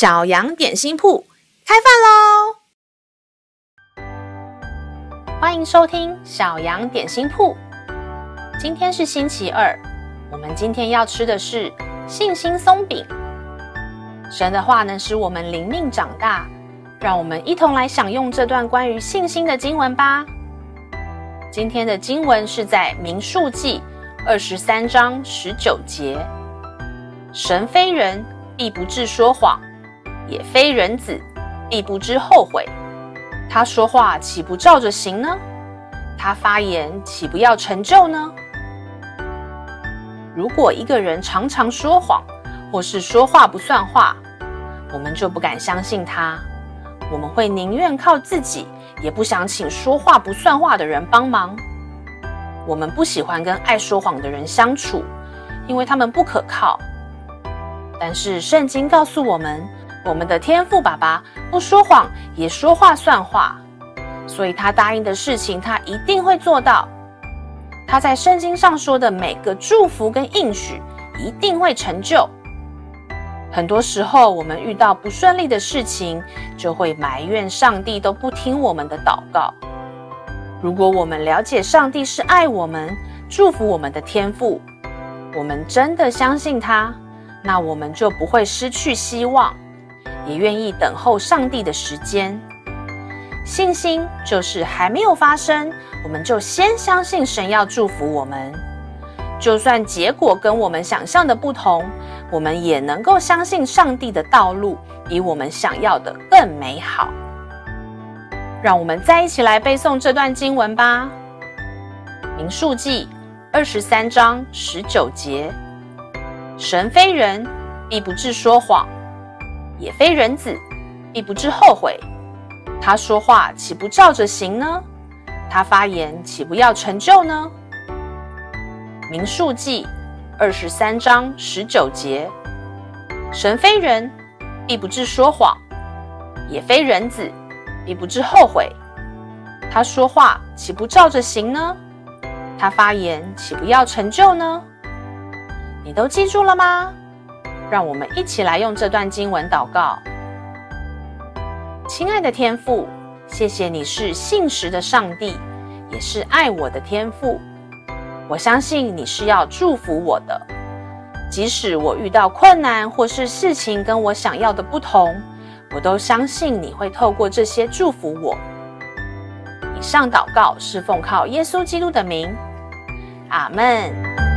小羊点心铺开饭喽！欢迎收听小羊点心铺。今天是星期二，我们今天要吃的是信心松饼。神的话能使我们灵命长大，让我们一同来享用这段关于信心的经文吧。今天的经文是在民数记二十三章十九节。神非人，必不至说谎；也非人子，必不知后悔。他说话岂不照着行呢？他发言岂不要成就呢？如果一个人常常说谎，或是说话不算话，我们就不敢相信他。我们会宁愿靠自己。也不想请说话不算话的人帮忙。我们不喜欢跟爱说谎的人相处，因为他们不可靠。但是圣经告诉我们，我们的天赋爸爸不说谎，也说话算话，所以他答应的事情，他一定会做到。他在圣经上说的每个祝福跟应许，一定会成就。很多时候，我们遇到不顺利的事情，就会埋怨上帝都不听我们的祷告。如果我们了解上帝是爱我们、祝福我们的天赋，我们真的相信他，那我们就不会失去希望，也愿意等候上帝的时间。信心就是还没有发生，我们就先相信神要祝福我们。就算结果跟我们想象的不同，我们也能够相信上帝的道路比我们想要的更美好。让我们再一起来背诵这段经文吧，《民数记》二十三章十九节：神非人，必不至说谎；也非人子，必不致后悔。他说话岂不照着行呢？他发言岂不要成就呢？民数记二十三章十九节：神非人，必不至说谎；也非人子，必不至后悔。他说话岂不照着行呢？他发言岂不要成就呢？你都记住了吗？让我们一起来用这段经文祷告。亲爱的天父，谢谢你是信实的上帝，也是爱我的天父。我相信你是要祝福我的，即使我遇到困难或是事情跟我想要的不同，我都相信你会透过这些祝福我。以上祷告是奉靠耶稣基督的名，阿门。